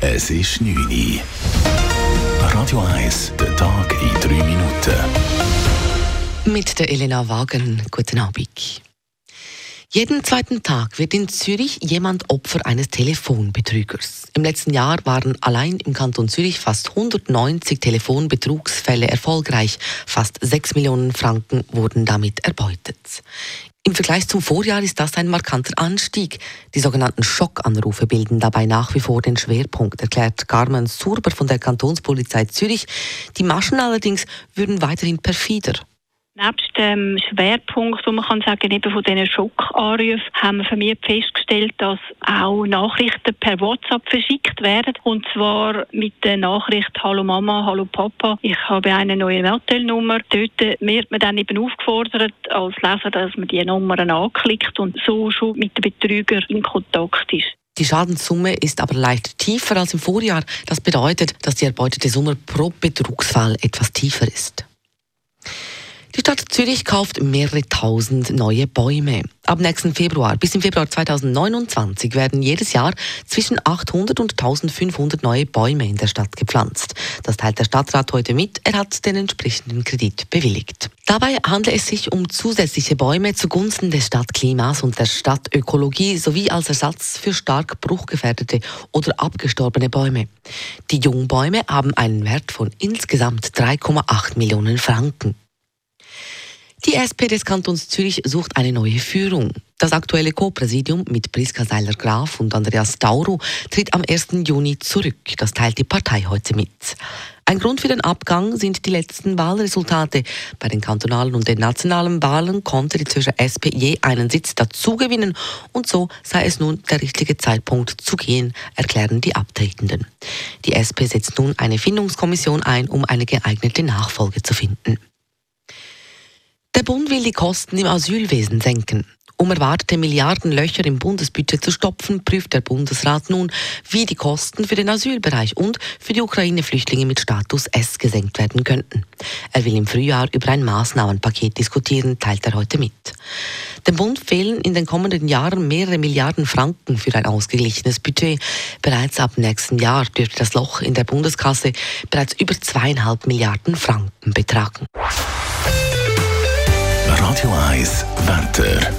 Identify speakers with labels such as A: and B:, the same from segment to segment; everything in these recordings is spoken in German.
A: Es ist 9 Uhr. Radio 1, der Tag in 3 Minuten.
B: Mit der Elena Wagen. Guten Abend. Jeden zweiten Tag wird in Zürich jemand Opfer eines Telefonbetrügers. Im letzten Jahr waren allein im Kanton Zürich fast 190 Telefonbetrugsfälle erfolgreich. Fast 6 Millionen Franken wurden damit erbeutet. Im Vergleich zum Vorjahr ist das ein markanter Anstieg. Die sogenannten Schockanrufe bilden dabei nach wie vor den Schwerpunkt, erklärt Carmen Surber von der Kantonspolizei Zürich. Die Maschen allerdings würden weiterhin perfider.
C: Nebst dem Schwerpunkt, wo man kann sagen, eben von diesen Schockanrufen, haben wir vermehrt festgestellt, dass auch Nachrichten per WhatsApp verschickt werden. Und zwar mit der Nachricht Hallo Mama, Hallo Papa, ich habe eine neue Motelnummer. Dort wird man dann eben aufgefordert, als Leser, dass man die Nummern anklickt und so schon mit dem Betrüger in Kontakt ist.
B: Die Schadenssumme ist aber leicht tiefer als im Vorjahr. Das bedeutet, dass die erbeutete Summe pro Betrugsfall etwas tiefer ist. Die Stadt Zürich kauft mehrere tausend neue Bäume. Ab nächsten Februar bis im Februar 2029 werden jedes Jahr zwischen 800 und 1500 neue Bäume in der Stadt gepflanzt. Das teilt der Stadtrat heute mit. Er hat den entsprechenden Kredit bewilligt. Dabei handelt es sich um zusätzliche Bäume zugunsten des Stadtklimas und der Stadtökologie sowie als Ersatz für stark bruchgefährdete oder abgestorbene Bäume. Die Jungbäume haben einen Wert von insgesamt 3,8 Millionen Franken. Die SP des Kantons Zürich sucht eine neue Führung. Das aktuelle Co-Präsidium mit Priska Seiler-Graf und Andreas Tauro tritt am 1. Juni zurück. Das teilt die Partei heute mit. Ein Grund für den Abgang sind die letzten Wahlresultate. Bei den kantonalen und den nationalen Wahlen konnte die Zürcher SP je einen Sitz dazugewinnen und so sei es nun der richtige Zeitpunkt zu gehen, erklären die Abtretenden. Die SP setzt nun eine Findungskommission ein, um eine geeignete Nachfolge zu finden. Der Bund will die Kosten im Asylwesen senken. Um erwartete Milliardenlöcher im Bundesbudget zu stopfen, prüft der Bundesrat nun, wie die Kosten für den Asylbereich und für die Ukraine-Flüchtlinge mit Status S gesenkt werden könnten. Er will im Frühjahr über ein Maßnahmenpaket diskutieren, teilt er heute mit. Dem Bund fehlen in den kommenden Jahren mehrere Milliarden Franken für ein ausgeglichenes Budget. Bereits ab nächsten Jahr dürfte das Loch in der Bundeskasse bereits über zweieinhalb Milliarden Franken betragen.
A: Radio 1 Wetter.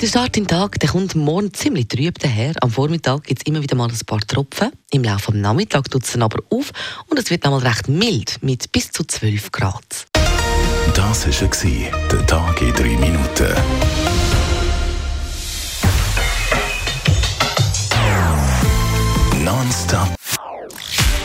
B: Der Start in den Tag der kommt morgen ziemlich trüb daher. Am Vormittag gibt es immer wieder mal ein paar Tropfen. Im Laufe des Nachmittags tut es dann aber auf und es wird einmal recht mild mit bis zu 12 Grad.
A: Das war der Tag in 3 Minuten.